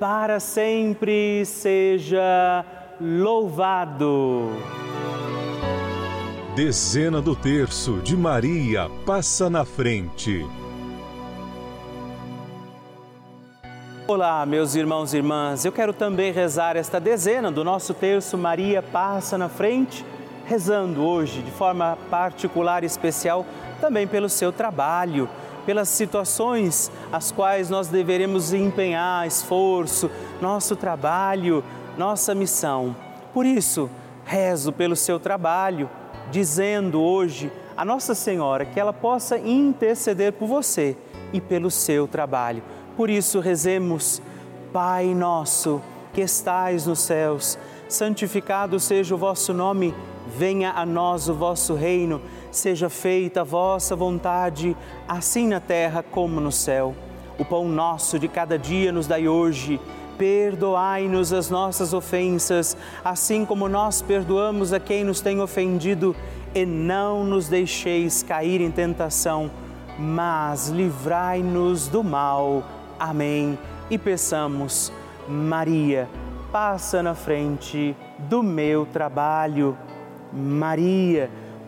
para sempre seja louvado. Dezena do terço de Maria passa na frente. Olá, meus irmãos e irmãs. Eu quero também rezar esta dezena do nosso terço Maria Passa na Frente, rezando hoje de forma particular e especial também pelo seu trabalho, pelas situações às quais nós deveremos empenhar esforço, nosso trabalho, nossa missão. Por isso, rezo pelo seu trabalho, dizendo hoje a Nossa Senhora que ela possa interceder por você e pelo seu trabalho por isso, rezemos, Pai nosso que estais nos céus, santificado seja o vosso nome, venha a nós o vosso reino, seja feita a vossa vontade, assim na terra como no céu. O pão nosso de cada dia nos dai hoje. Perdoai-nos as nossas ofensas, assim como nós perdoamos a quem nos tem ofendido, e não nos deixeis cair em tentação, mas livrai-nos do mal. Amém. E peçamos, Maria, passa na frente do meu trabalho. Maria,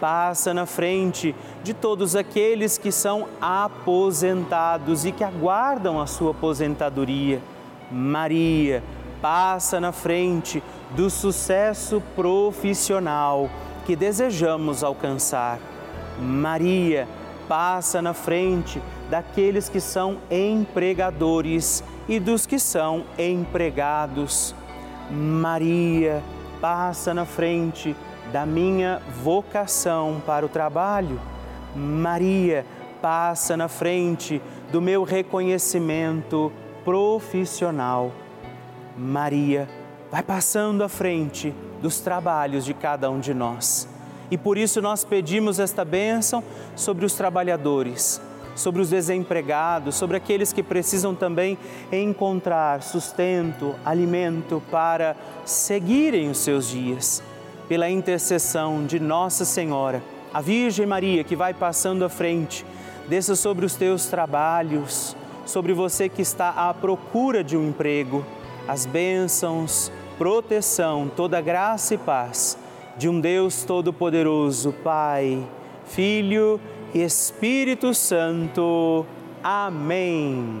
passa na frente de todos aqueles que são aposentados e que aguardam a sua aposentadoria. Maria, passa na frente do sucesso profissional que desejamos alcançar. Maria, passa na frente daqueles que são empregadores e dos que são empregados. Maria, passa na frente da minha vocação para o trabalho. Maria passa na frente do meu reconhecimento profissional. Maria vai passando à frente dos trabalhos de cada um de nós. E por isso nós pedimos esta bênção sobre os trabalhadores, sobre os desempregados, sobre aqueles que precisam também encontrar sustento, alimento para seguirem os seus dias pela intercessão de Nossa Senhora, a Virgem Maria que vai passando à frente, desça sobre os teus trabalhos, sobre você que está à procura de um emprego, as bênçãos, proteção, toda graça e paz de um Deus Todo-Poderoso, Pai, Filho e Espírito Santo. Amém.